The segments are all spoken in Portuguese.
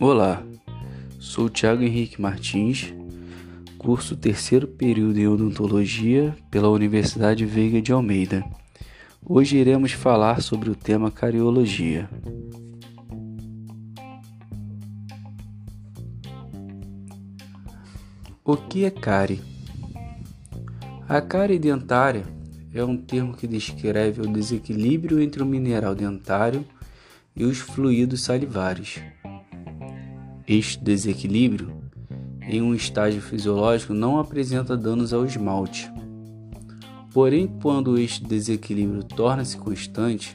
Olá, sou Tiago Henrique Martins, curso terceiro período em odontologia pela Universidade Veiga de Almeida. Hoje iremos falar sobre o tema cariologia. O que é cárie? A cárie dentária é um termo que descreve o desequilíbrio entre o mineral dentário e os fluidos salivares. Este desequilíbrio, em um estágio fisiológico, não apresenta danos ao esmalte. Porém, quando este desequilíbrio torna-se constante,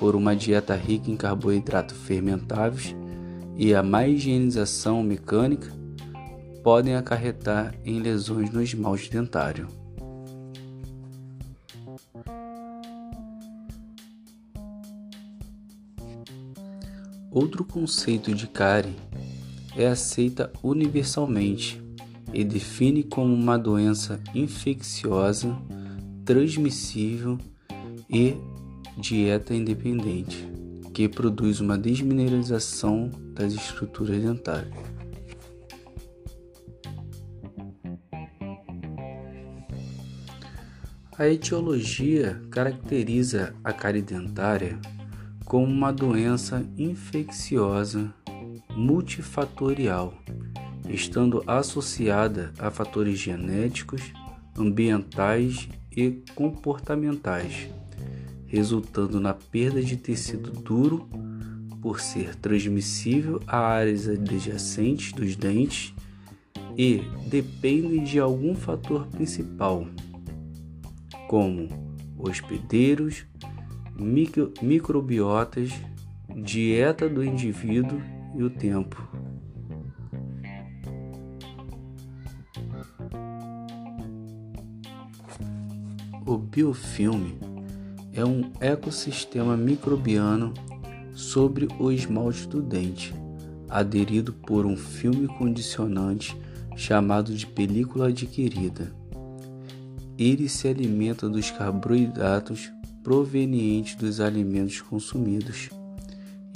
por uma dieta rica em carboidratos fermentáveis e a má higienização mecânica, podem acarretar em lesões no esmalte dentário. Outro conceito de cárie é aceita universalmente e define como uma doença infecciosa, transmissível e dieta independente, que produz uma desmineralização das estruturas dentárias. A etiologia caracteriza a cárie dentária como uma doença infecciosa multifatorial, estando associada a fatores genéticos, ambientais e comportamentais, resultando na perda de tecido duro por ser transmissível a áreas adjacentes dos dentes e depende de algum fator principal, como hospedeiros, micro, microbiotas, dieta do indivíduo e o tempo. O biofilme é um ecossistema microbiano sobre o esmalte do dente, aderido por um filme condicionante chamado de película adquirida. Ele se alimenta dos carboidratos provenientes dos alimentos consumidos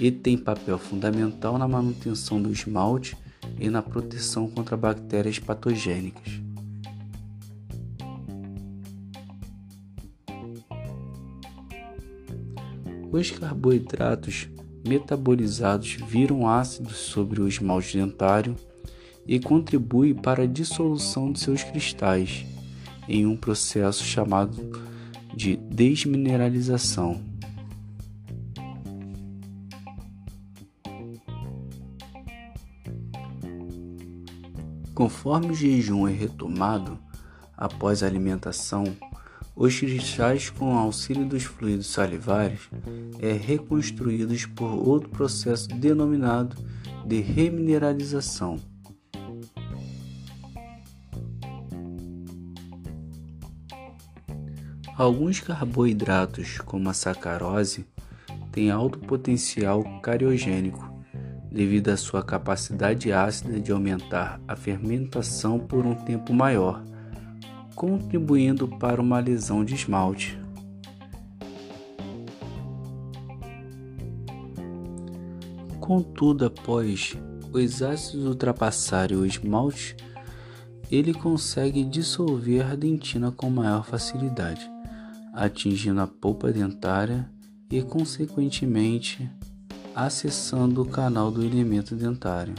e tem papel fundamental na manutenção do esmalte e na proteção contra bactérias patogênicas. Os carboidratos metabolizados viram ácidos sobre o esmalte dentário e contribuem para a dissolução de seus cristais em um processo chamado de desmineralização. Conforme o jejum é retomado após a alimentação, os cristais, com auxílio dos fluidos salivares, é reconstruídos por outro processo denominado de remineralização. Alguns carboidratos, como a sacarose, têm alto potencial cariogênico devido à sua capacidade ácida de aumentar a fermentação por um tempo maior, contribuindo para uma lesão de esmalte. Contudo, após os ácidos ultrapassarem o esmalte, ele consegue dissolver a dentina com maior facilidade atingindo a polpa dentária e, consequentemente, acessando o canal do elemento dentário.